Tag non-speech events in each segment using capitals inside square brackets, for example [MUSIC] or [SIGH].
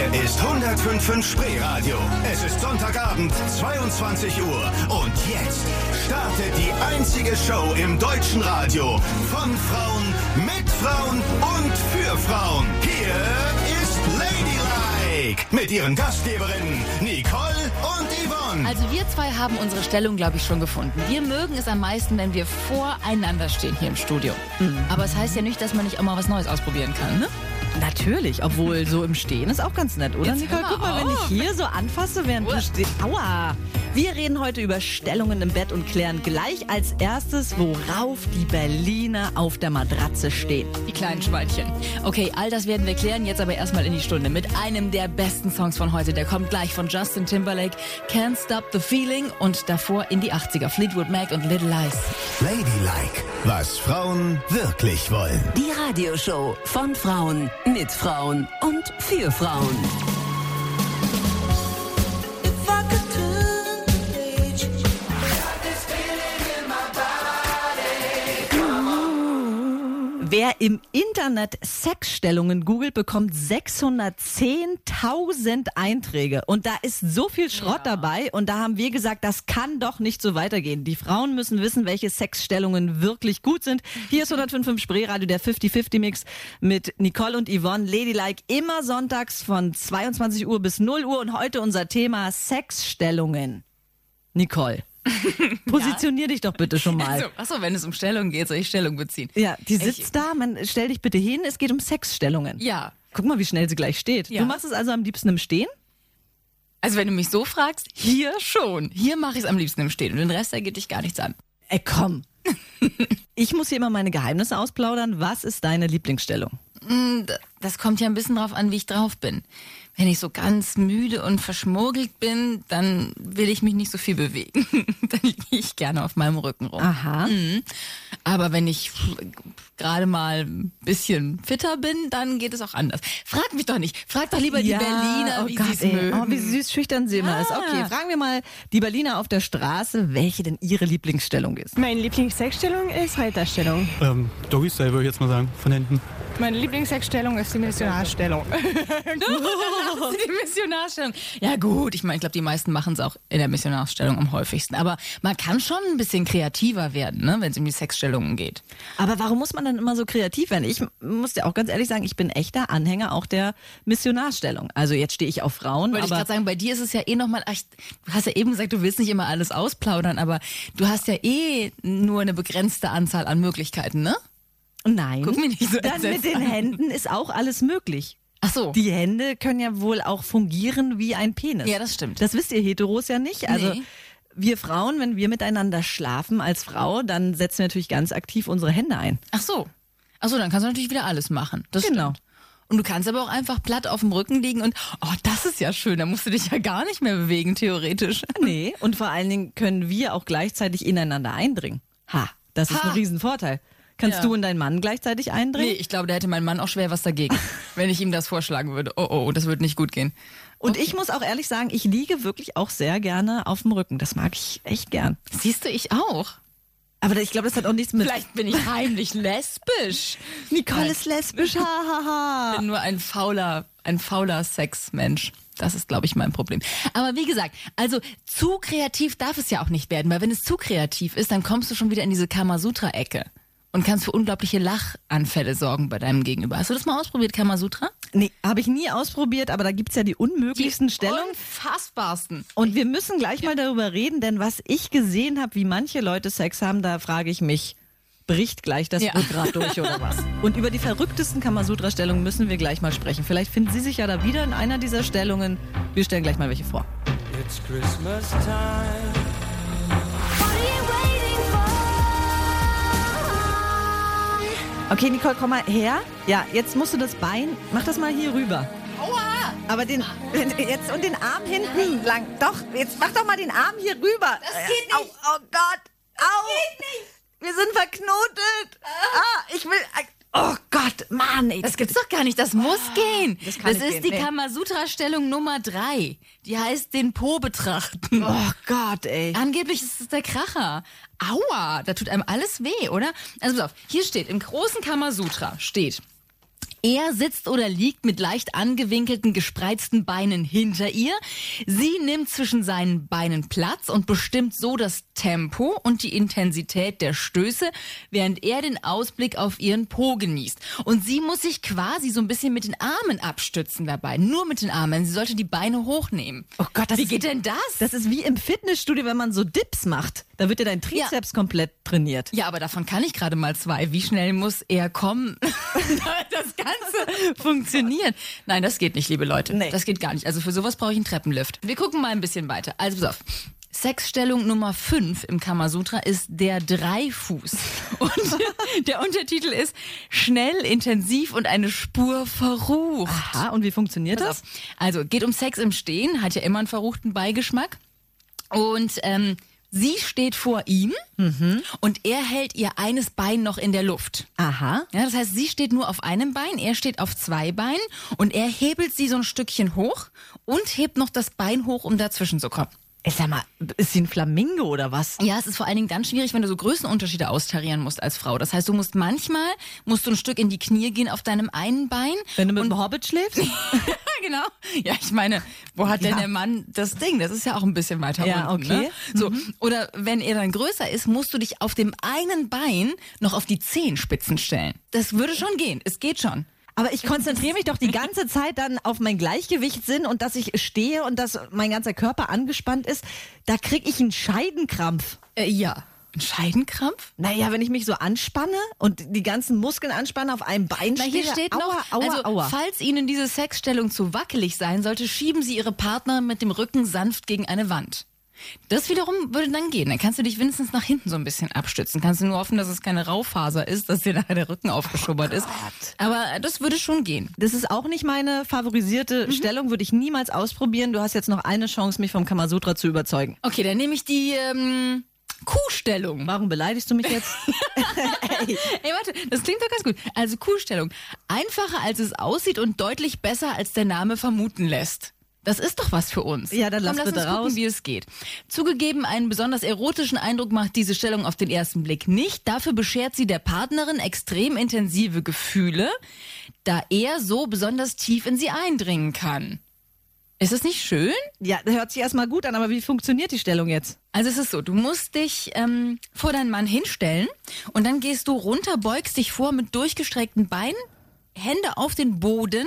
Hier ist 105.5 Spreeradio. Es ist Sonntagabend, 22 Uhr. Und jetzt startet die einzige Show im deutschen Radio. Von Frauen, mit Frauen und für Frauen. Hier ist Ladylike. Mit ihren Gastgeberinnen Nicole und Yvonne. Also wir zwei haben unsere Stellung, glaube ich, schon gefunden. Wir mögen es am meisten, wenn wir voreinander stehen hier im Studio. Aber es heißt ja nicht, dass man nicht auch mal was Neues ausprobieren kann, ne? Natürlich, obwohl so im Stehen ist auch ganz nett, oder Jetzt Nicole? mal Guck mal, wenn ich auf. hier so anfasse, während du stehst. Aua! Wir reden heute über Stellungen im Bett und klären gleich als erstes, worauf die Berliner auf der Matratze stehen. Die kleinen Schweinchen. Okay, all das werden wir klären. Jetzt aber erstmal in die Stunde mit einem der besten Songs von heute. Der kommt gleich von Justin Timberlake. Can't Stop the Feeling und davor in die 80er. Fleetwood Mac und Little Lies. Ladylike, was Frauen wirklich wollen. Die Radioshow von Frauen, mit Frauen und für Frauen. Wer im Internet Sexstellungen googelt, bekommt 610.000 Einträge. Und da ist so viel Schrott dabei. Und da haben wir gesagt, das kann doch nicht so weitergehen. Die Frauen müssen wissen, welche Sexstellungen wirklich gut sind. Hier ist 105.5 Spreeradio, der 50-50-Mix mit Nicole und Yvonne. Ladylike immer sonntags von 22 Uhr bis 0 Uhr. Und heute unser Thema Sexstellungen. Nicole, [LAUGHS] positionier dich doch bitte schon mal. Also, achso, wenn es um Stellung geht, soll ich Stellung beziehen? Ja, die Ich- sitzt da, man stell dich bitte hin, es geht um Sexstellungen. Ja. Guck mal, wie schnell sie gleich steht. Ja. Du machst es also am liebsten im Stehen? Also wenn du mich so fragst, hier schon. Hier mache ich es am liebsten im Stehen und den Rest, da geht dich gar nichts an. Ey, komm. [LAUGHS] ich muss hier immer meine Geheimnisse ausplaudern. Was ist deine Lieblingsstellung? D- Das kommt ja ein bisschen drauf an, wie ich drauf bin. Wenn ich so ganz müde und verschmurgelt bin, dann will ich mich nicht so viel bewegen. [LAUGHS] dann liege ich gerne auf meinem Rücken rum. Aha. Mhm. Aber wenn ich gerade mal ein bisschen fitter bin, dann geht es auch anders. Frag mich doch nicht. Frag doch lieber die Berliner, oh wie Gott, sie es ey. mögen. Oh, wie süß schüchtern sie immer ist. Okay, fragen wir mal die Berliner auf der Straße, welche denn ihre Lieblingsstellung ist. Meine Lieblingssexstellung ist Reiterstellung. Ähm, Doggy Style würde ich jetzt mal sagen, von hinten. Meine Lieblingssexstellung ist die Missionarstellung. [LAUGHS] die Missionarstellung. Ja gut, ich meine, ich glaube, die meisten machen es auch in der Missionarstellung am häufigsten. Aber man kann schon ein bisschen kreativer werden, ne, wenn es um die Sexstellungen geht. Aber warum muss man dann immer so kreativ werden? Ich muss dir auch ganz ehrlich sagen, ich bin echter Anhänger auch der Missionarstellung. Also jetzt stehe ich auf Frauen, Wollte ich gerade sagen, bei dir ist es ja eh nochmal, du hast ja eben gesagt, du willst nicht immer alles ausplaudern, aber du hast ja eh nur eine begrenzte Anzahl an Möglichkeiten, ne? Nein. Guck mich nicht so Dann mit den. Händen ist auch alles möglich. Ach so. Die Hände können ja wohl auch fungieren wie ein Penis. Ja, das stimmt. Das wisst ihr Heteros ja nicht. Also Nee. wir Frauen, wenn wir miteinander schlafen als Frau, dann setzen wir natürlich ganz aktiv unsere Hände ein. Ach so. Ach so, dann kannst du natürlich wieder alles machen. Das Genau. stimmt. Und du kannst aber auch einfach platt auf dem Rücken liegen und, oh, das ist ja schön, da musst du dich ja gar nicht mehr bewegen, theoretisch. [LAUGHS] Nee, und vor allen Dingen können wir auch gleichzeitig ineinander eindringen. Ha, das ist Ha. ein Riesenvorteil. Kannst Ja. du und dein Mann gleichzeitig Nee, eindringen? ich glaube, da hätte mein Mann auch schwer was dagegen, [LAUGHS] wenn ich ihm das vorschlagen würde. Oh, oh, das würde nicht gut gehen. Und ich muss auch ehrlich sagen, ich liege wirklich auch sehr gerne auf dem Rücken. Das mag ich echt gern. Siehst du, ich auch. Aber ich glaube, das hat auch nichts mit... Vielleicht bin ich heimlich lesbisch. [LAUGHS] Nicole ist lesbisch, ha, ha, ha. Ich bin nur ein fauler, ein fauler Sexmensch. Das ist, glaube ich, mein Problem. Aber wie gesagt, also zu kreativ darf es ja auch nicht werden, weil wenn es zu kreativ ist, dann kommst du schon wieder in diese Kamasutra-Ecke und kannst für unglaubliche Lachanfälle sorgen bei deinem Gegenüber. Hast du das mal ausprobiert, Kamasutra? Nee, habe ich nie ausprobiert, aber da gibt's ja die unmöglichsten Stellungen. Unfassbarsten. Und wir müssen gleich mal darüber reden, denn was ich gesehen habe, wie manche Leute Sex haben, da frage ich mich, bricht gleich das Ja. Rückgrat durch oder was? Und über die verrücktesten Kamasutra-Stellungen müssen wir gleich mal sprechen. Vielleicht finden Sie sich ja da wieder in einer dieser Stellungen. Wir stellen gleich mal welche vor. It's Christmas time. Okay, Nicole, komm mal her. Ja, jetzt musst du das Bein, mach das mal hier rüber. Aua! Aber den, jetzt und den Arm hinten lang. Doch, jetzt mach doch mal den Arm hier rüber. Das geht nicht. Au, oh Gott. Au. geht nicht. Wir sind verknotet. Ah, ich will. Oh Gott, Mann, ey. Das gibt's doch gar nicht, das muss gehen. das Das, kann nicht ist gehen, die nee. Kamasutra-Stellung Nummer drei. Die heißt den Po betrachten. Oh Gott, ey. Angeblich ist es der Kracher. Aua, da tut einem alles weh, oder? Also pass auf, hier steht, im großen Kamasutra steht, Er sitzt oder liegt mit leicht angewinkelten, gespreizten Beinen hinter ihr. Sie nimmt zwischen seinen Beinen Platz und bestimmt so das Tempo und die Intensität der Stöße, während er den Ausblick auf ihren Po genießt. Und sie muss sich quasi so ein bisschen mit den Armen abstützen dabei. Nur mit den Armen. Sie sollte die Beine hochnehmen. Oh Gott, das Wie ist, geht denn das? Das ist wie im Fitnessstudio, wenn man so Dips macht. Da wird ja dein Trizeps komplett trainiert. Ja, aber davon kann ich gerade mal zwei. Wie schnell muss er kommen, damit [LAUGHS] das Ganze funktioniert? Nein, das geht nicht, liebe Leute. Nee. Das geht gar nicht. Also für sowas brauche ich einen Treppenlift. Wir gucken mal ein bisschen weiter. Also pass auf. Sexstellung Nummer 5 im Kamasutra ist der Dreifuß. [LAUGHS] Und der Untertitel ist schnell, intensiv und eine Spur verrucht. Aha, und wie funktioniert das? Also geht um Sex im Stehen, hat ja immer einen verruchten Beigeschmack. Und ähm, sie steht vor ihm und er hält ihr eines Bein noch in der Luft. Aha. Ja, das heißt, sie steht nur auf einem Bein, er steht auf zwei Beinen und er hebelt sie so ein Stückchen hoch und hebt noch das Bein hoch, um dazwischen zu kommen. Sag mal, ist sie ein Flamingo oder was? Ja, es ist vor allen Dingen dann schwierig, wenn du so Größenunterschiede austarieren musst als Frau. Das heißt, du musst manchmal, musst du ein Stück in die Knie gehen auf deinem einen Bein. Wenn du mit dem Hobbit schläfst? [LAUGHS] genau. Ja, ich meine, wo hat denn Ja. der Mann das Ding? Das ist ja auch ein bisschen weiter Ja, unten. okay. Ne? So. Oder wenn er dann größer ist, musst du dich auf dem einen Bein noch auf die Zehenspitzen stellen. Das würde schon gehen. Es geht schon. Aber ich konzentriere mich doch die ganze Zeit dann auf mein Gleichgewichtssinn und dass ich stehe und dass mein ganzer Körper angespannt ist. Da krieg ich einen Scheidenkrampf. Äh, ja. Ein Scheidenkrampf? Naja, wenn ich mich so anspanne und die ganzen Muskeln anspanne auf einem Bein Na, hier stehe, steht aua, noch, aua, also aua. falls Ihnen diese Sexstellung zu wackelig sein sollte, schieben Sie Ihre Partner mit dem Rücken sanft gegen eine Wand. Das wiederum würde dann gehen. Dann kannst du dich wenigstens nach hinten so ein bisschen abstützen. Kannst du nur hoffen, dass es keine Raufaser ist, dass dir nachher der Rücken aufgeschubbert ist. Aber das würde schon gehen. Das ist auch nicht meine favorisierte Mhm. Stellung, würde ich niemals ausprobieren. Du hast jetzt noch eine Chance, mich vom Kamasutra zu überzeugen. Okay, dann nehme ich die ähm, Kuhstellung. Warum beleidigst du mich jetzt? [LAUGHS] [LAUGHS] Ey, warte, das klingt doch ganz gut. Also Kuhstellung. Einfacher als es aussieht und deutlich besser als der Name vermuten lässt. Das ist doch was für uns. Ja, dann Komm, lass lass bitte uns gucken, raus. wie es geht. Zugegeben, einen besonders erotischen Eindruck macht diese Stellung auf den ersten Blick nicht. Dafür beschert sie der Partnerin extrem intensive Gefühle, da er so besonders tief in sie eindringen kann. Ist es nicht schön? ja, das hört sich erstmal gut an, aber wie funktioniert die Stellung jetzt? Also es ist so, du musst dich ähm, vor deinen Mann hinstellen und dann gehst du runter, beugst dich vor mit durchgestreckten Beinen, Hände auf den Boden.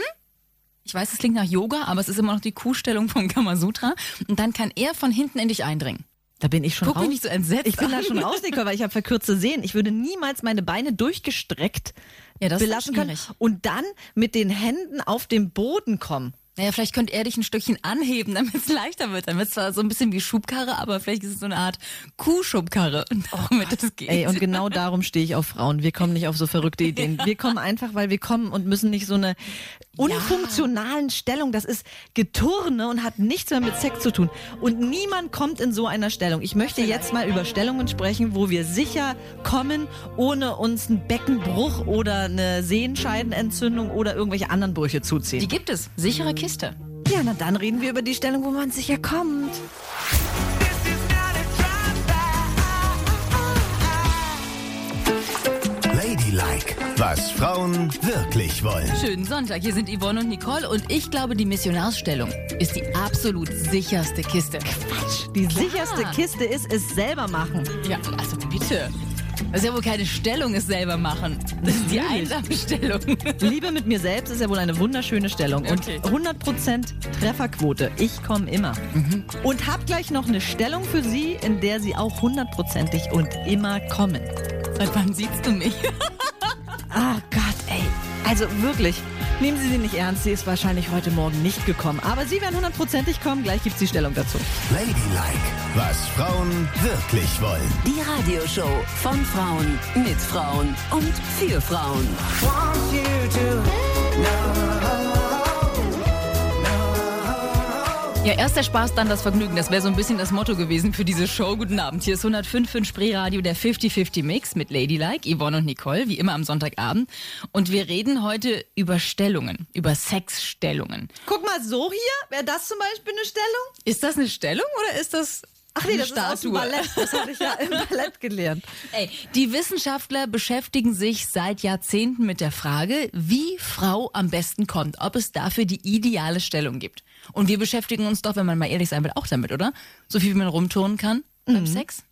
Ich weiß, es klingt nach Yoga, aber es ist immer noch die Kuhstellung vom Kamasutra. Und dann kann er von hinten in dich eindringen. Da bin ich schon Guck raus. mich nicht so entsetzt Ich bin da an. schon raus, Nicole, weil ich habe verkürzte Sehen. Ich würde niemals meine Beine durchgestreckt Ja, belassen können und dann mit den Händen auf den Boden kommen. Naja, vielleicht könnte er dich ein Stückchen anheben, damit es leichter wird. Dann wird es zwar so ein bisschen wie Schubkarre, aber vielleicht ist es so eine Art Kuhschubkarre, damit das geht. Ey, und genau darum stehe ich auf Frauen. Wir kommen nicht auf so verrückte Ideen. Wir kommen einfach, weil wir kommen und müssen nicht so eine unfunktionalen Stellung. Das ist Geturne und hat nichts mehr mit Sex zu tun. Und niemand kommt in so einer Stellung. Ich möchte jetzt mal über Stellungen sprechen, wo wir sicher kommen, ohne uns einen Beckenbruch oder eine Sehenscheidenentzündung oder irgendwelche anderen Brüche zuziehen. Die gibt es. Sichere Kiste. ja, na dann reden wir über die Stellung, wo man sicher kommt. Ladylike, was Frauen wirklich wollen. Schönen Sonntag. Hier sind Yvonne und Nicole und ich glaube, die Missionarsstellung ist die absolut sicherste Kiste. Die sicherste Kiste ist es selber machen. Ja, also bitte. Das ist ja wohl keine Stellung, es selber machen. Das ist die einsame Stellung. Liebe mit mir selbst ist ja wohl eine wunderschöne Stellung. Okay. Und 100% Trefferquote. Ich komme immer. Und hab gleich noch eine Stellung für Sie, in der Sie auch hundertprozentig und immer kommen. Seit wann siehst du mich? [LAUGHS] Ah Gott, ey. Also wirklich, nehmen Sie sie nicht ernst. Sie ist wahrscheinlich heute Morgen nicht gekommen. Aber Sie werden hundertprozentig kommen. Gleich gibt's die Stellung dazu. Ladylike, was Frauen wirklich wollen. Die Radioshow von Frauen, mit Frauen und für Frauen. Ja, erst der Spaß, dann das Vergnügen. Das wäre so ein bisschen das Motto gewesen für diese Show. Guten Abend. Hier ist 105 für Spreeradio, der 50-50 Mix mit Ladylike, Yvonne und Nicole, wie immer am Sonntagabend. Und wir reden heute über Stellungen, über Sexstellungen. Guck mal, so hier, wäre das zum Beispiel eine Stellung? Ist das eine Stellung oder ist das Ach nee, das ist aus Statue. Ballett. Das hatte ich ja im [LAUGHS] Ballett gelernt. Ey, die Wissenschaftler beschäftigen sich seit Jahrzehnten mit der Frage, wie Frau am besten kommt, ob es dafür die ideale Stellung gibt. Und wir beschäftigen uns doch, wenn man mal ehrlich sein will, auch damit, oder? So viel wie man rumturnen kann beim Sex.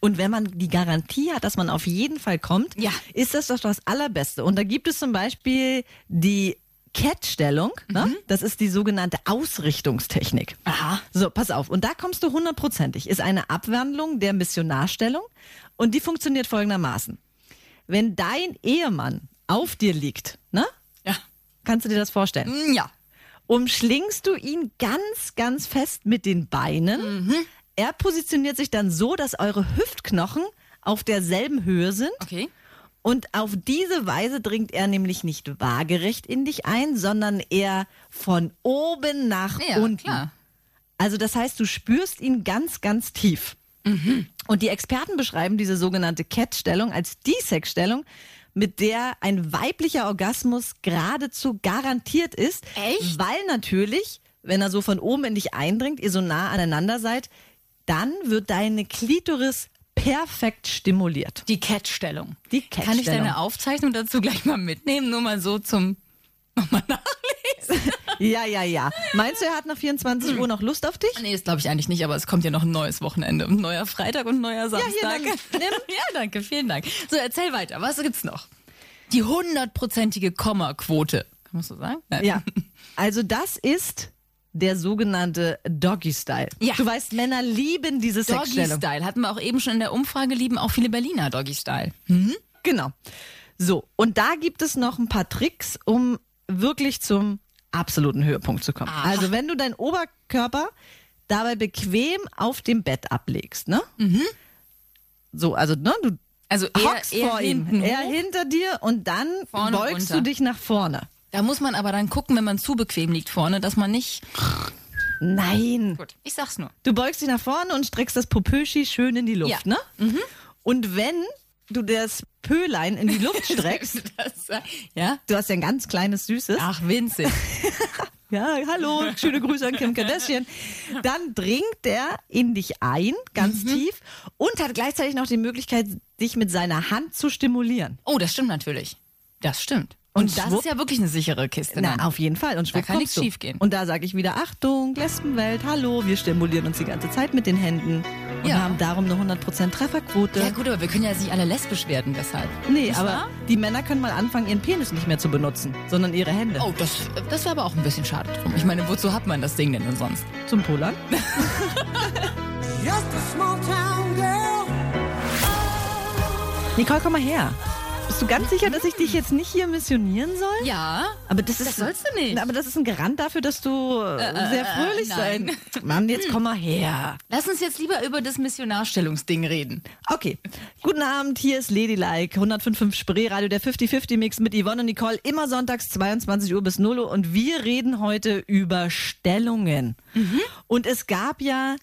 Und wenn man die Garantie hat, dass man auf jeden Fall kommt, Ja. ist das doch das Allerbeste. Und da gibt es zum Beispiel die Cat-Stellung. Ne? Das ist die sogenannte Ausrichtungstechnik. Aha. So, pass auf. Und da kommst du hundertprozentig. Ist eine Abwandlung der Missionarstellung. Und die funktioniert folgendermaßen. Wenn dein Ehemann auf dir liegt, ne? Ja. Kannst du dir das vorstellen? Mm, Ja. umschlingst du ihn ganz, ganz fest mit den Beinen. Mhm. Er positioniert sich dann so, dass eure Hüftknochen auf derselben Höhe sind. Okay. Und auf diese Weise dringt er nämlich nicht waagerecht in dich ein, sondern eher von oben nach Ja, unten. klar. Also das heißt, du spürst ihn ganz, ganz tief. Mhm. Und die Experten beschreiben diese sogenannte Cat-Stellung als die Sexstellung, mit der ein weiblicher Orgasmus geradezu garantiert ist. Echt? Weil natürlich, wenn er so von oben in dich eindringt, ihr so nah aneinander seid, dann wird deine Klitoris perfekt stimuliert. Die Cat-Stellung. Die Kann ich deine Aufzeichnung dazu gleich mal mitnehmen? Nur mal so zum nochmal [LAUGHS] nachlesen. Ja, ja, ja. Meinst du, er hat nach 24 Uhr noch Lust auf dich? Nee, das glaube ich eigentlich nicht, aber es kommt ja noch ein neues Wochenende. Ein neuer Freitag und ein neuer Samstag. hier, dann nimm. [LAUGHS] ja, danke, vielen Dank. So, erzähl weiter. Was gibt's noch? Die hundertprozentige Komma-Quote. Kann man so sagen? Nein. Ja. Also das ist der sogenannte Doggy-Style. Ja. Du weißt, Männer lieben diese Sexstellung. Doggy-Style. Hatten wir auch eben schon in der Umfrage, lieben auch viele Berliner Doggy-Style. Genau. So, und da gibt es noch ein paar Tricks, um wirklich zum absoluten Höhepunkt zu kommen. Aha. Also wenn du deinen Oberkörper dabei bequem auf dem Bett ablegst, ne? So, also ne, du Also eher, hockst eher vor ihm, hinten er hinter dir und dann Vorne beugst runter. du dich nach vorne. Da muss man aber dann gucken, wenn man zu bequem liegt vorne, dass man nicht... Nein. Gut, ich sag's nur. Du beugst dich nach vorne und streckst das Popöschi schön in die Luft, Ja. ne? Und wenn du das Pölein in die Luft [LAUGHS] streckst, Das, ja? du hast ja ein ganz kleines Süßes. Ach, winzig. [LAUGHS] Ja, hallo, schöne Grüße an Kim Kardashian. Dann dringt der in dich ein, ganz Mhm. tief, und hat gleichzeitig noch die Möglichkeit, dich mit seiner Hand zu stimulieren. Oh, das stimmt natürlich. Das stimmt. Und, Und das ist ja wirklich eine sichere Kiste. Na, dann. auf jeden Fall. Und schwupp kann kommst nichts du. schiefgehen. Und da sage ich wieder, Achtung, Lesbenwelt, hallo, wir stimulieren uns die ganze Zeit mit den Händen und Ja. haben darum eine 100% Trefferquote. Ja gut, aber wir können ja nicht alle lesbisch werden deshalb. Nee, Nicht aber wahr? die Männer können mal anfangen, ihren Penis nicht mehr zu benutzen, sondern ihre Hände. Oh, das, das wäre aber auch ein bisschen schade drum. Ich meine, wozu hat man das Ding denn denn sonst? Zum Pullern. [LAUGHS] Nicole, komm mal her. Bist du ganz sicher, dass ich dich jetzt nicht hier missionieren soll? Ja. Aber das, ist, Das sollst du nicht. Aber das ist ein Garant dafür, dass du äh, sehr fröhlich nein. sein. [LAUGHS] Mann, jetzt komm mal her. Lass uns jetzt lieber über das Missionarstellungsding reden. Okay. Guten Abend, hier ist Ladylike, 105.5 Spreeradio, der 50-50-Mix mit Yvonne und Nicole, immer sonntags 22 Uhr bis 0 Uhr und wir reden heute über Stellungen. Und es gab ja,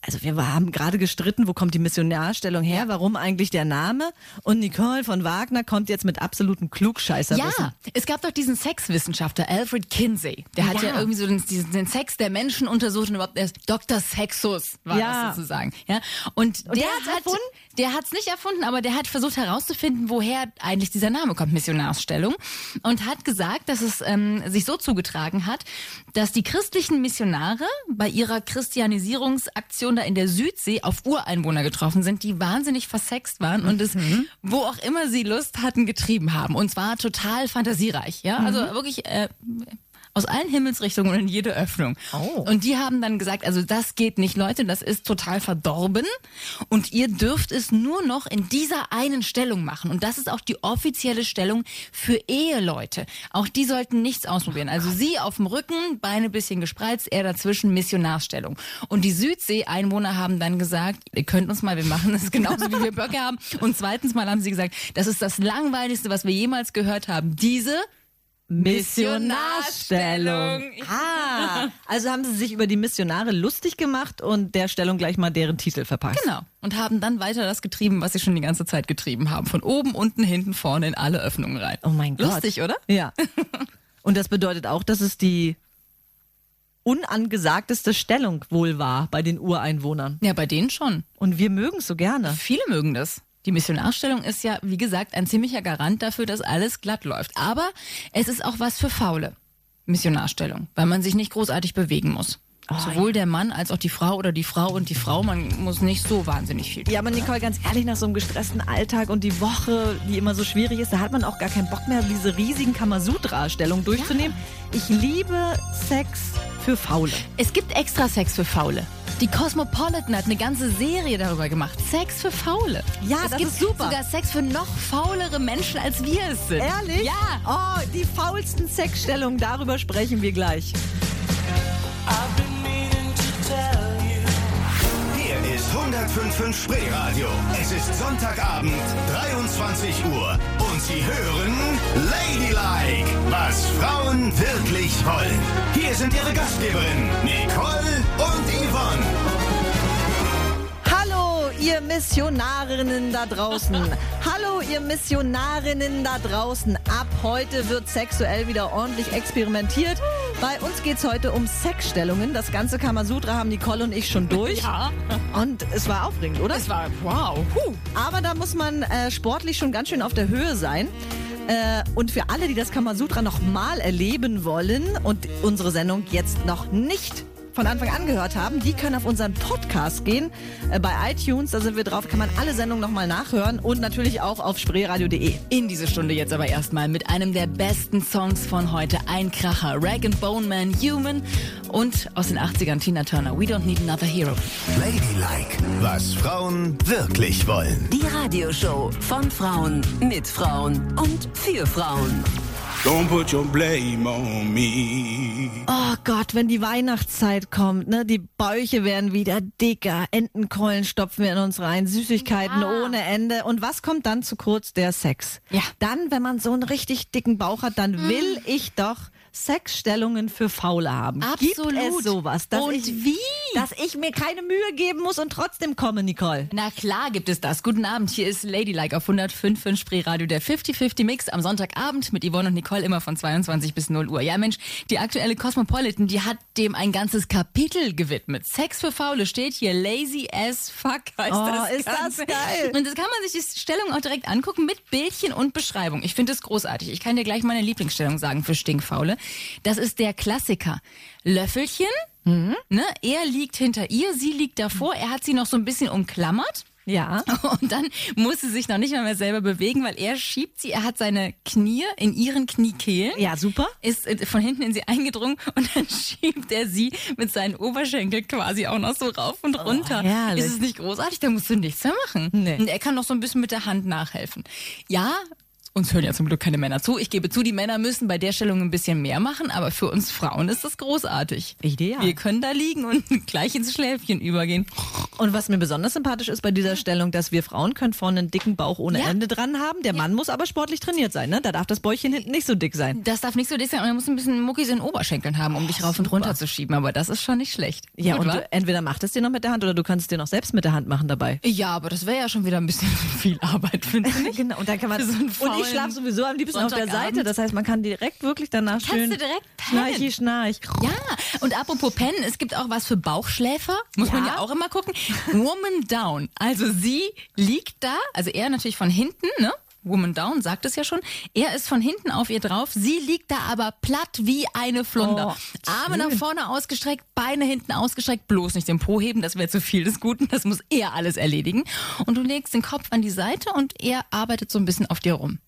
also wir haben gerade gestritten, wo kommt die Missionarstellung her, warum eigentlich der Name und Nicole von Wagner kommt jetzt mit absolutem Klugscheißer. Ja, es gab doch diesen Sexwissenschaftler Alfred Kinsey. Der hat ja, Ja. irgendwie so den, den Sex der Menschen untersucht und überhaupt erst Dr. Sexus war Ja. das sozusagen. Ja, und, der der, hat's hat erfunden? Der hat es nicht erfunden, aber der hat versucht herauszufinden, woher eigentlich dieser Name kommt, Missionarsstellung. Und hat gesagt, dass es ähm, sich so zugetragen hat, dass die christlichen Missionare bei ihrer Christianisierungsaktion da in der Südsee auf Ureinwohner getroffen sind, die wahnsinnig versext waren und es, wo auch immer sie Lust hatten, getrieben haben. Und zwar total fantasiereich. Ja, also wirklich äh, aus allen Himmelsrichtungen und in jede Öffnung. Oh. Und die haben dann gesagt, also das geht nicht, Leute, das ist total verdorben und ihr dürft es nur noch in dieser einen Stellung machen. Und das ist auch die offizielle Stellung für Eheleute. Auch die sollten nichts ausprobieren. Also sie auf dem Rücken, Beine bisschen gespreizt, er dazwischen Missionarstellung. Und die Südsee-Einwohner haben dann gesagt, ihr könnt uns mal, wir machen das genauso, wie wir Böcke haben. Und zweitens mal haben sie gesagt, das ist das langweiligste, was wir jemals gehört haben. Diese Missionarstellung. Ah, also haben sie sich über die Missionare lustig gemacht und der Stellung gleich mal deren Titel verpasst. Genau. Und haben dann weiter das getrieben, was sie schon die ganze Zeit getrieben haben. Von oben, unten, hinten, vorne in alle Öffnungen rein. Oh mein Gott. Lustig, oder? Ja. Und das bedeutet auch, dass es die unangesagteste Stellung wohl war bei den Ureinwohnern. Ja, bei denen schon. Und wir mögen es so gerne. Viele mögen das. Die Missionarstellung ist ja, wie gesagt, ein ziemlicher Garant dafür, dass alles glatt läuft. Aber es ist auch was für Faule. Missionarstellung, weil man sich nicht großartig bewegen muss. Sowohl der Mann als auch die Frau oder die Frau und die Frau, man muss nicht so wahnsinnig viel tun. Ja, aber Nicole, ganz ehrlich, nach so einem gestressten Alltag und die Woche, die immer so schwierig ist, da hat man auch gar keinen Bock mehr, diese riesigen Kamasutra-Stellungen durchzunehmen. Ich liebe Sex für Faule. Es gibt extra Sex für Faule. Die Cosmopolitan hat eine ganze Serie darüber gemacht. Sex für Faule. Ja, es das gibt ist super. sogar Sex für noch faulere Menschen, als wir es sind. Ehrlich? Ja. Oh, die faulsten Sexstellungen, darüber sprechen wir gleich. I've 105.5 Spreeradio. Es ist Sonntagabend, 23 Uhr. Und Sie hören Ladylike, was Frauen wirklich wollen. Hier sind Ihre Gastgeberinnen, Nicole und Yvonne. Ihr Missionarinnen da draußen. [LAUGHS] Hallo, ihr Missionarinnen da draußen. Ab heute wird sexuell wieder ordentlich experimentiert. Bei uns geht's heute um Sexstellungen. Das ganze Kamasutra haben Nicole und ich schon [LAUGHS] durch. Ja. Und es war aufregend, oder? Das war wow. Puh. Aber da muss man äh, sportlich schon ganz schön auf der Höhe sein. Äh, und für alle, die das Kamasutra noch mal erleben wollen und unsere Sendung jetzt noch nicht von Anfang an gehört haben, die können auf unseren Podcast gehen. Äh, bei iTunes, da sind wir drauf, kann man alle Sendungen nochmal nachhören und natürlich auch auf spreeradio.de. In diese Stunde jetzt aber erstmal mit einem der besten Songs von heute. Ein Kracher. Rag and Bone Man Human und aus den 80ern Tina Turner. We don't need another hero. Ladylike, was Frauen wirklich wollen. Die Radioshow von Frauen, mit Frauen und für Frauen. Don't put your blame on me. Oh Gott, wenn die Weihnachtszeit kommt, ne, die Bäuche werden wieder dicker, Entenkeulen stopfen wir in uns rein, Süßigkeiten Ja. ohne Ende. Und was kommt dann zu kurz? Der Sex. Ja. Dann, wenn man so einen richtig dicken Bauch hat, dann will ich doch Sexstellungen für Faule haben. Gibt Absolut. es sowas? Und ich, wie? Dass ich mir keine Mühe geben muss und trotzdem komme, Nicole. Na klar gibt es das. Guten Abend, hier ist Ladylike auf 105 Spreeradio, der 50-50 Mix am Sonntagabend mit Yvonne und Nicole immer von 22 bis 0 Uhr. Ja Mensch, die aktuelle Cosmopolitan, die hat dem ein ganzes Kapitel gewidmet. Sex für Faule steht hier, lazy as fuck heißt Oh, das ist das Ganze. geil. Und das kann man sich die Stellung auch direkt angucken mit Bildchen und Beschreibung. Ich finde es großartig. Ich kann dir gleich meine Lieblingsstellung sagen für Stinkfaule. Das ist der Klassiker. Löffelchen, Mhm. ne? Er liegt hinter ihr, sie liegt davor, er hat sie noch so ein bisschen umklammert. Ja. Und dann muss sie sich noch nicht mal mehr selber bewegen, weil er schiebt sie, er hat seine Knie in ihren Kniekehlen. Ja, super. Ist äh, von hinten in sie eingedrungen und dann [LAUGHS] schiebt er sie mit seinen Oberschenkeln quasi auch noch so rauf und runter. Oh, herrlich. Ist es nicht großartig? Da musst du nichts mehr machen. Nee. Und er kann noch so ein bisschen mit der Hand nachhelfen. Ja, uns hören ja zum Glück keine Männer zu. Ich gebe zu, die Männer müssen bei der Stellung ein bisschen mehr machen, aber für uns Frauen ist das großartig. Ideal. Wir können da liegen und [LAUGHS] gleich ins Schläfchen übergehen. Und was mir besonders sympathisch ist bei dieser Stellung, dass wir Frauen können vorne einen dicken Bauch ohne Ja. Ende dran haben. Der Mann muss aber sportlich trainiert sein, ne? Da darf das Bäuchchen hinten nicht so dick sein. Das darf nicht so dick sein und er muss ein bisschen Muckis in den Oberschenkeln haben, um dich rauf und runter zu schieben. Aber das ist schon nicht schlecht. Ja, Gut, und du, entweder macht es dir noch mit der Hand oder du kannst es dir noch selbst mit der Hand machen dabei. ja, aber das wäre ja schon wieder ein bisschen [LAUGHS] viel Arbeit, finde [LAUGHS] ich. Genau, und dann kann man. Für so einen und faulen ich schlafe sowieso am liebsten auf der. Seite. Das heißt, man kann direkt wirklich danach Kannst schön. du direkt pennen. Schnarchi, schnarch. Ja, und apropos Pennen, es gibt auch was für Bauchschläfer. Muss man Ja? ja auch immer gucken. Woman down. Also sie liegt da, also er natürlich von hinten, ne? Woman down sagt es ja schon. Er ist von hinten auf ihr drauf. Sie liegt da aber platt wie eine Flunder. Oh, Arme nach vorne ausgestreckt, Beine hinten ausgestreckt. Bloß nicht den Po heben, das wäre zu viel des Guten. Das muss er alles erledigen. Und du legst den Kopf an die Seite und er arbeitet so ein bisschen auf dir rum.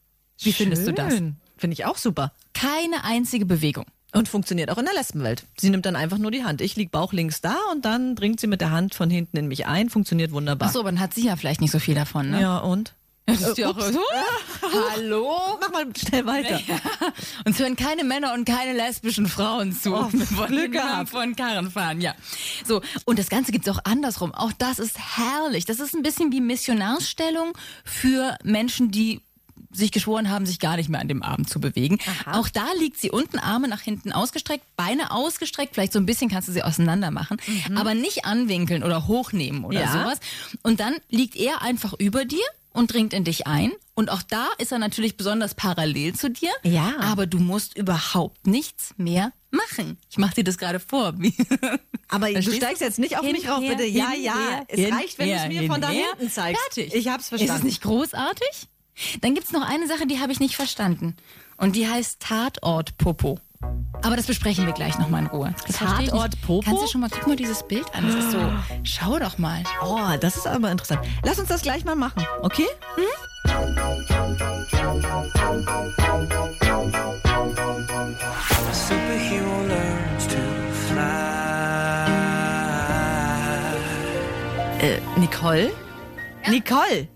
Wie findest du das? Schön. Finde ich auch super. Keine einzige Bewegung. Und funktioniert auch in der Lesbenwelt. Sie nimmt dann einfach nur die Hand. Ich lieg Bauch links da und dann dringt sie mit der Hand von hinten in mich ein. Funktioniert wunderbar. Ach so, aber dann hat sie ja vielleicht nicht so viel davon, ne? Ja, und? Das ist ja auch so. [LAUGHS] Hallo? Mach mal schnell weiter. Uns hören keine Männer und keine lesbischen Frauen zu. Oh, Wir wollen Glück gehabt. von Karren fahren, ja. So, und das Ganze gibt's auch andersrum. Auch das ist herrlich. Das ist ein bisschen wie Missionarsstellung für Menschen, die sich geschworen haben, sich gar nicht mehr an dem Abend zu bewegen. Auch da liegt sie unten, Arme nach hinten ausgestreckt, Beine ausgestreckt, vielleicht so ein bisschen kannst du sie auseinander machen, aber nicht anwinkeln oder hochnehmen oder Ja. sowas. Und dann liegt er einfach über dir und dringt in dich ein. Und auch da ist er natürlich besonders parallel zu dir. Ja. Aber du musst überhaupt nichts mehr machen. Ich mache dir das gerade vor. [LAUGHS] Aber du steigst jetzt nicht auf mich rauf, bitte. Ja, ja. Es reicht, wenn du es mir von da hinten zeigst. Fertig. Ich hab's Ist es verstanden. nicht großartig? Dann gibt's noch eine Sache, die habe ich nicht verstanden. Und die heißt Tatort-Popo. Aber das besprechen wir gleich nochmal in Ruhe. Das nicht. Tatort-Popo? Kannst du schon mal, guck mal dieses Bild an. Das ist so, schau doch mal. Oh, das ist aber interessant. Lass uns das gleich mal machen, okay? A superhero learns to fly. Äh, Nicole? Nicole!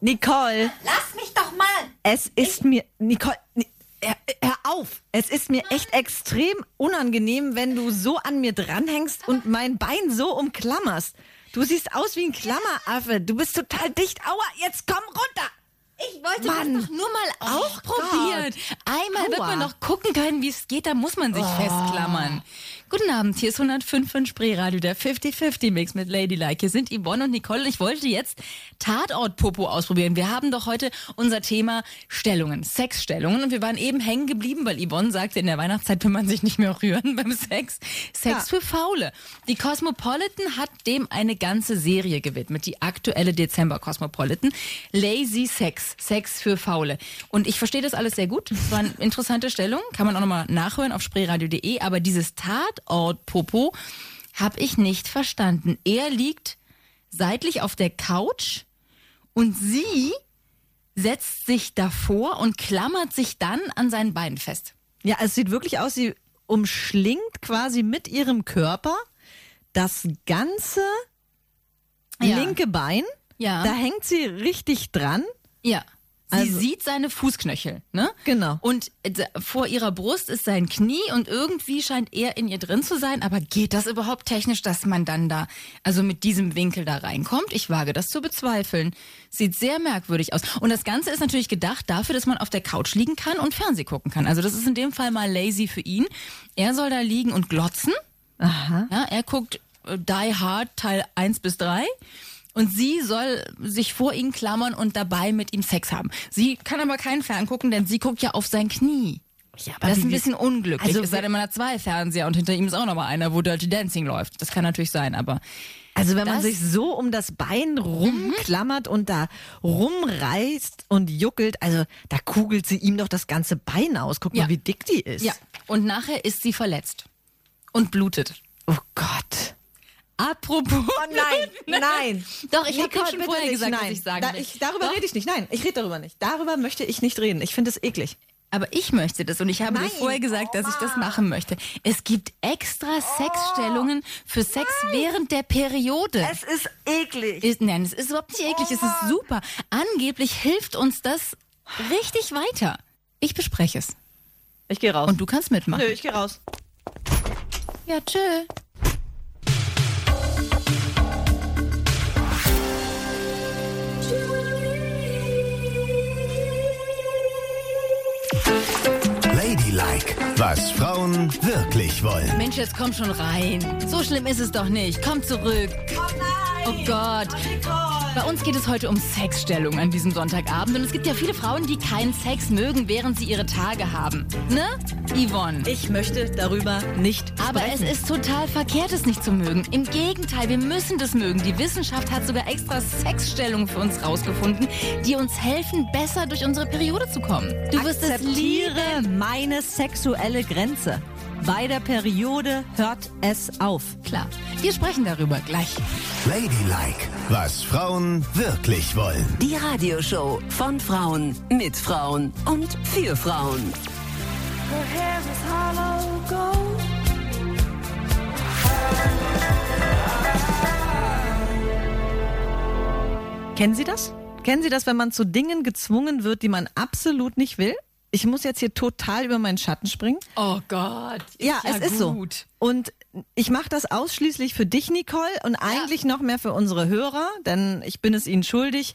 Nicole! Lass mich doch mal. Es ist mir. Nicole. Ni- Hör, hör auf! Es ist mir echt extrem unangenehm, wenn du so an mir dranhängst und mein Bein so umklammerst. Du siehst aus wie ein Klammeraffe. Du bist total dicht. Aua, jetzt komm runter! Ich wollte Mann. das doch nur mal Oh ausprobieren. Einmal wird Aua. man doch gucken können, wie es geht. Da muss man sich festklammern. Guten Abend, hier ist 105 von Spreeradio, der 50-50-Mix mit Ladylike. Hier sind Yvonne und Nicole ich wollte jetzt Tatort-Popo ausprobieren. Wir haben doch heute unser Thema Stellungen, Sexstellungen und wir waren eben hängen geblieben, weil Yvonne sagte, in der Weihnachtszeit will man sich nicht mehr rühren [LAUGHS] beim Sex. Sex für Faule. Die Cosmopolitan hat dem eine ganze Serie gewidmet, die aktuelle Dezember Cosmopolitan. Lazy Sex, Sex für Faule. Und ich verstehe das alles sehr gut. Es waren [LAUGHS] interessante Stellungen, kann man auch nochmal nachhören auf spreeradio.de, aber dieses Tatort-Popo habe ich nicht verstanden. Er liegt seitlich auf der Couch und sie setzt sich davor und klammert sich dann an sein Bein fest. Ja, es sieht wirklich aus, sie umschlingt quasi mit ihrem Körper das ganze Ja. linke Bein. Ja. Da hängt sie richtig dran. Ja. Sie Also- sieht seine Fußknöchel, ne? Genau. Und äh, vor ihrer Brust ist sein Knie und irgendwie scheint er in ihr drin zu sein. Aber geht das überhaupt technisch, dass man dann da, also mit diesem Winkel da reinkommt? Ich wage das zu bezweifeln. Sieht sehr merkwürdig aus. Und das Ganze ist natürlich gedacht dafür, dass man auf der Couch liegen kann und Fernseh gucken kann. Also das ist in dem Fall mal lazy für ihn. Er soll da liegen und glotzen. Aha. Ja, er guckt äh, Die Hard Teil 1 bis 3 und sie soll sich vor ihn klammern und dabei mit ihm Sex haben. Sie kann aber keinen Fern gucken, denn sie guckt ja auf sein Knie. Ja, Das ist ein bisschen unglücklich. Also es sei denn, man hat zwei Fernseher und hinter ihm ist auch noch mal einer, wo Dirty Dancing läuft. Das kann natürlich sein, aber Also wenn man sich so um das Bein rumklammert und da rumreißt und juckelt, also da kugelt sie ihm doch das ganze Bein aus. Guck Ja. mal, wie dick die ist. ja. Und nachher ist sie verletzt und blutet. Oh Gott. Apropos. Oh nein, nein. Doch, ich habe schon vorher nicht, gesagt, nein. was ich sagen da, ich, Darüber Doch. rede ich nicht. Nein, ich rede darüber nicht. Darüber möchte ich nicht reden. Ich finde es eklig. Aber ich möchte das und ich habe dir Nein. vorher gesagt, dass ich das machen möchte. Es gibt extra Sexstellungen für Sex während der Periode. Es ist eklig. Ist, nein, es ist überhaupt nicht eklig, es ist super. Angeblich hilft uns das richtig weiter. Ich bespreche es. Ich gehe raus. Und du kannst mitmachen. Nö, ich gehe raus. Ja, tschö. Was Frauen wirklich wollen. Mensch, jetzt komm schon rein. So schlimm ist es doch nicht. Komm zurück. Oh Gott. Bei uns geht es heute um Sexstellung an diesem Sonntagabend. Und es gibt ja viele Frauen, die keinen Sex mögen, während sie ihre Tage haben. Ne, Yvonne? Ich möchte darüber nicht Aber es sprechen. ist total verkehrt, es nicht zu mögen. Im Gegenteil, wir müssen das mögen. Die Wissenschaft hat sogar extra Sexstellungen für uns rausgefunden, die uns helfen, besser durch unsere Periode zu kommen. Du wirst es lieben. Meine sexuelle Grenze. Bei der Periode hört es auf. Klar, wir sprechen darüber gleich. Ladylike, was Frauen wirklich wollen. Die Radioshow von Frauen, mit Frauen und für Frauen. Kennen Sie das? Kennen Sie das, wenn man zu Dingen gezwungen wird, die man absolut nicht will? Ich muss jetzt hier total über meinen Schatten springen. Oh Gott. Ja, es ist so. gut. Und ich mache das ausschließlich für dich, Nicole, und eigentlich noch mehr für unsere Hörer, denn ich bin es ihnen schuldig,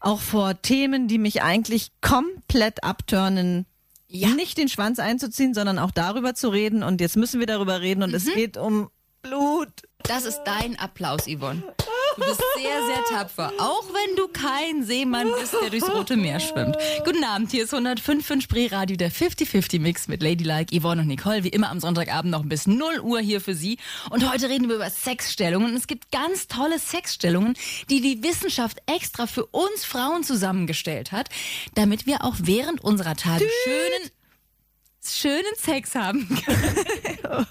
auch vor Themen, die mich eigentlich komplett abturnen, Ja. nicht den Schwanz einzuziehen, sondern auch darüber zu reden. Und jetzt müssen wir darüber reden und Mhm. es geht um Blut. Das ist dein Applaus, Yvonne. Du bist sehr, sehr tapfer. Auch wenn du kein Seemann bist, der durchs Rote Meer schwimmt. Guten Abend, hier ist 105 von Spreeradio, der 50-50-Mix mit Ladylike, Yvonne und Nicole. Wie immer am Sonntagabend noch bis 0 Uhr hier für Sie. Und heute reden wir über Sexstellungen. Und es gibt ganz tolle Sexstellungen, die die Wissenschaft extra für uns Frauen zusammengestellt hat, damit wir auch während unserer Tage schönen, schönen Sex haben können.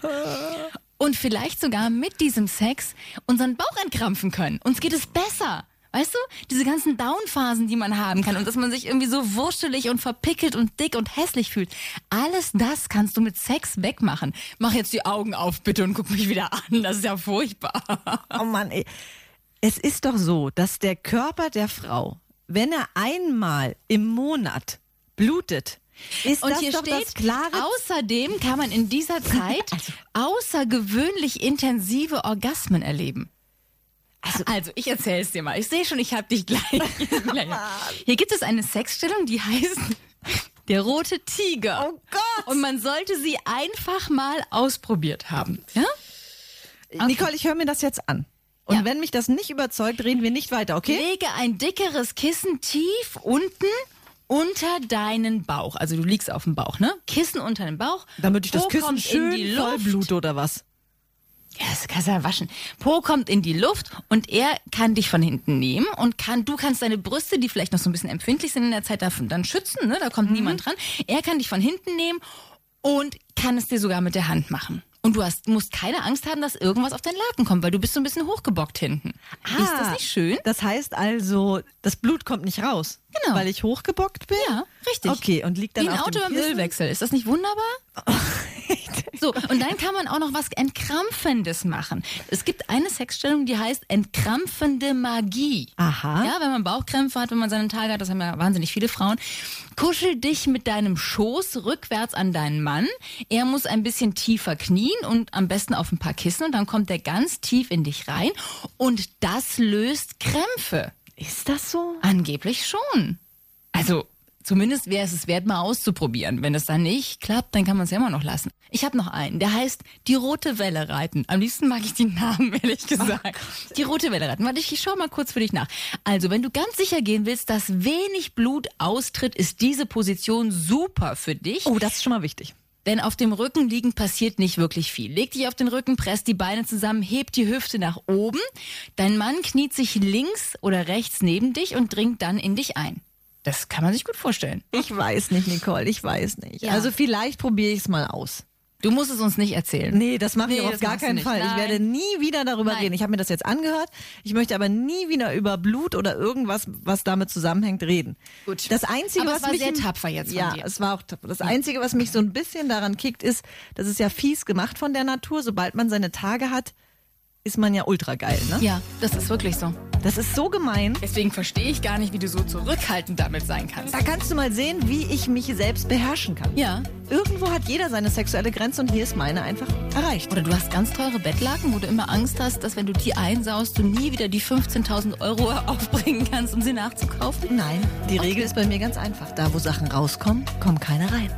[LAUGHS] Und vielleicht sogar mit diesem Sex unseren Bauch entkrampfen können. Uns geht es besser. Weißt du, diese ganzen Downphasen, die man haben kann und dass man sich irgendwie so wurstelig und verpickelt und dick und hässlich fühlt. Alles das kannst du mit Sex wegmachen. Mach jetzt die Augen auf bitte und guck mich wieder an. Das ist ja furchtbar. Oh Mann, ey. Es ist doch so, dass der Körper der Frau, wenn er einmal im Monat blutet, ist Und das hier doch steht, außerdem kann man in dieser Zeit außergewöhnlich intensive Orgasmen erleben. Also, ich erzähle es dir mal. Ich sehe schon, ich habe dich gleich. [LAUGHS] Hier gibt es eine Sexstellung, die heißt der rote Tiger. Oh Gott! Und man sollte sie einfach mal ausprobiert haben. Ja? Nicole, ich höre mir das jetzt an. Und Ja. wenn mich das nicht überzeugt, reden wir nicht weiter, okay? Lege ein dickeres Kissen tief unten unter deinen Bauch. Also du liegst auf dem Bauch, ne? Kissen unter dem Bauch. Damit ich das Kissen schön in die voll Luft. blute oder was? Ja, das kannst du ja waschen. Po kommt in die Luft und er kann dich von hinten nehmen und kann, du kannst deine Brüste, die vielleicht noch so ein bisschen empfindlich sind in der Zeit, davon dann schützen, ne? Da kommt niemand dran. Er kann dich von hinten nehmen und kann es dir sogar mit der Hand machen. Und du hast, musst keine Angst haben, dass irgendwas auf deinen Laken kommt, weil du bist so ein bisschen hochgebockt hinten. Ist das nicht schön? Das heißt also, das Blut kommt nicht raus. Genau. Weil ich hochgebockt bin? Ja, richtig. Okay, und liegt dann Wie ein auf Auto dem beim? Ölwechsel. Ist das nicht wunderbar? [LAUGHS] So, und dann kann man auch noch was Entkrampfendes machen. Es gibt eine Sexstellung, die heißt entkrampfende Magie. Aha. Ja, wenn man Bauchkrämpfe hat, wenn man seine Tage hat, das haben ja wahnsinnig viele Frauen. Kuschel dich mit deinem Schoß rückwärts an deinen Mann. Er muss ein bisschen tiefer knien und am besten auf ein paar Kissen und dann kommt er ganz tief in dich rein und das löst Krämpfe. Ist das so? Angeblich schon. Also zumindest wäre es es wert, mal auszuprobieren. Wenn es dann nicht klappt, dann kann man es ja immer noch lassen. Ich habe noch einen, der heißt die rote Welle reiten. Am liebsten mag ich die Namen, [LAUGHS] ehrlich gesagt. die rote Welle reiten. Warte, ich schau mal kurz für dich nach. Also, wenn du ganz sicher gehen willst, dass wenig Blut austritt, ist diese Position super für dich. Oh, das ist schon mal wichtig. Denn auf dem Rücken liegen passiert nicht wirklich viel. Leg dich auf den Rücken, presst die Beine zusammen, heb die Hüfte nach oben. Dein Mann kniet sich links oder rechts neben dich und dringt dann in dich ein. Das kann man sich gut vorstellen. Ich weiß nicht, Nicole, ich weiß nicht. Ja. Also vielleicht probiere ich es mal aus. Du musst es uns nicht erzählen. Nee, das mache ich Nee, aber auf gar keinen. Fall. Ich Nein. werde nie wieder darüber Nein. reden. Ich habe mir das jetzt angehört. Ich möchte aber nie wieder über Blut oder irgendwas, was damit zusammenhängt, reden. Gut. Das Einzige, Aber was es war mich sehr tapfer jetzt ja, dir. es war auch tapfer. Das Einzige, was mich so ein bisschen daran kickt, ist, das ist ja fies gemacht von der Natur. Sobald man seine Tage hat, ist man ja ultra geil. Ne? Ja, das ist wirklich so. Das ist so gemein. Deswegen verstehe ich gar nicht, wie du so zurückhaltend damit sein kannst. Da kannst du mal sehen, wie ich mich selbst beherrschen kann. Ja. Irgendwo hat jeder seine sexuelle Grenze und hier ist meine einfach erreicht. Oder du hast ganz teure Bettlaken, wo du immer Angst hast, dass wenn du die einsaust, du nie wieder die 15.000 Euro [LAUGHS] aufbringen kannst, um sie nachzukaufen? Nein, die Regel ist bei mir ganz einfach. Da, wo Sachen rauskommen, kommen keine rein.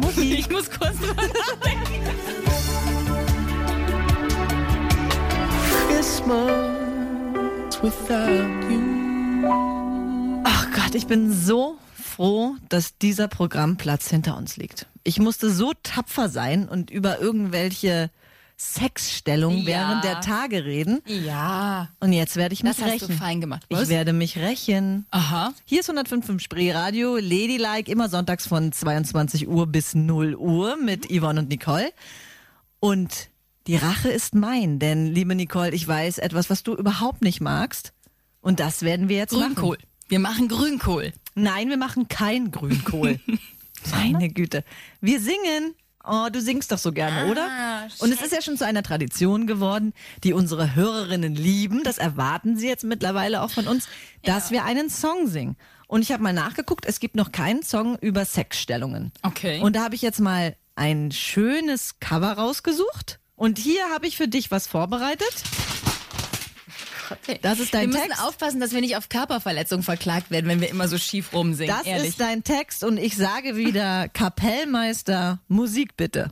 [LAUGHS] Ich muss kurz drüber nachdenken. Christmas. Ach Gott, ich bin so froh, dass dieser Programmplatz hinter uns liegt. Ich musste so tapfer sein und über irgendwelche Sexstellungen Ja. während der Tage reden. Ja. Und jetzt werde ich mich Das hast rächen. du fein gemacht. Ich Was? werde mich rächen. Aha. Hier ist 105 im Spreeradio, Ladylike, immer sonntags von 22 Uhr bis 0 Uhr mit Yvonne und Nicole. Und die Rache ist mein, denn, liebe Nicole, ich weiß etwas, was du überhaupt nicht magst. Und das werden wir jetzt Grünkohl. machen. Wir machen Grünkohl. Nein, wir machen kein Grünkohl. [LAUGHS] Meine Güte. Wir singen. Oh, du singst doch so gerne, oder? Und es ist ja schon zu einer Tradition geworden, die unsere Hörerinnen lieben. Das erwarten sie jetzt mittlerweile auch von uns, dass wir einen Song singen. Und ich habe mal nachgeguckt, es gibt noch keinen Song über Sexstellungen. Okay. Und da habe ich jetzt mal ein schönes Cover rausgesucht. Und hier habe ich für dich was vorbereitet. Das ist dein wir müssen Text. aufpassen, dass wir nicht auf Körperverletzung verklagt werden, wenn wir immer so schief rumsingen. Das Ehrlich. ist dein Text und ich sage wieder Kapellmeister, Musik bitte.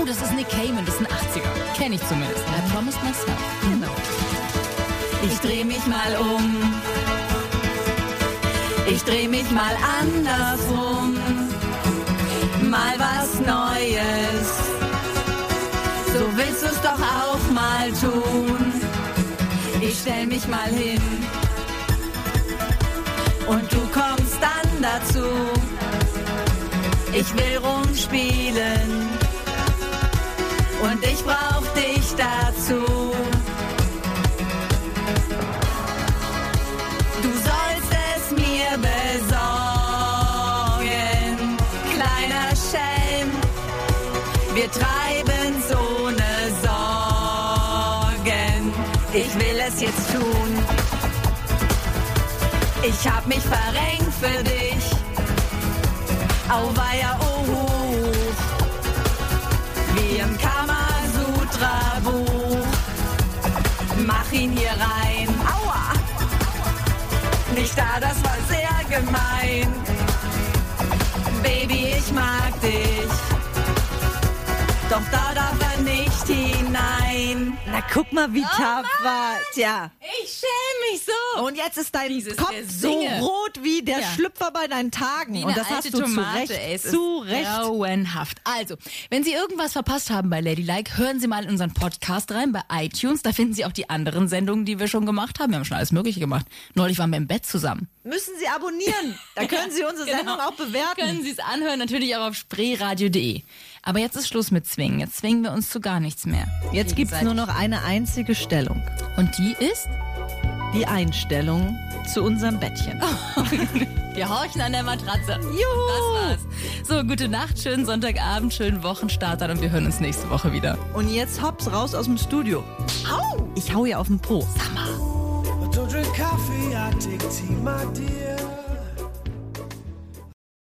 oh, das ist Nick Cayman, das ist ein 80er. Kenne ich zumindest. I promised myself. Genau. Ich dreh mich mal um. Ich dreh mich mal andersrum. Mal was Neues. Ich stell mich mal hin. Und du kommst dann dazu. Ich will rumspielen. Und ich brauch dich dazu. Ich hab mich verrenkt für dich. Auweia, oh hoch. Wie im Kamasutra-Buch. Mach ihn hier rein. Aua! Nicht da, das war sehr gemein. Baby, ich mag dich. Na, guck mal, wie tapfer. Tja. Ich schäme mich so. Und jetzt ist dein Dieses Kopf so rot wie der Ja. Schlüpfer bei deinen Tagen. Wie Und das hast du Tomate, zu Recht. ey, es zu Recht. grauenhaft. Also, wenn Sie irgendwas verpasst haben bei Ladylike, hören Sie mal in unseren Podcast rein bei iTunes. Da finden Sie auch die anderen Sendungen, die wir schon gemacht haben. Wir haben schon alles Mögliche gemacht. Neulich waren wir im Bett zusammen. Müssen Sie abonnieren. Da [LAUGHS] können Sie unsere Sendung auch bewerten. Genau. Können Sie es anhören, natürlich auch auf spreeradio.de. Aber jetzt ist Schluss mit Zwingen. Jetzt zwingen wir uns zu gar nichts mehr. Jetzt gibt's nur noch eine einzige Stellung. Und die ist? Die Einstellung zu unserem Bettchen. [LAUGHS] Wir horchen an der Matratze. Juhu! Das war's. So, gute Nacht, schönen Sonntagabend, schönen Wochenstart und wir hören uns nächste Woche wieder. Und jetzt hops raus aus dem Studio. Au! Ich hau ihr auf den Po. I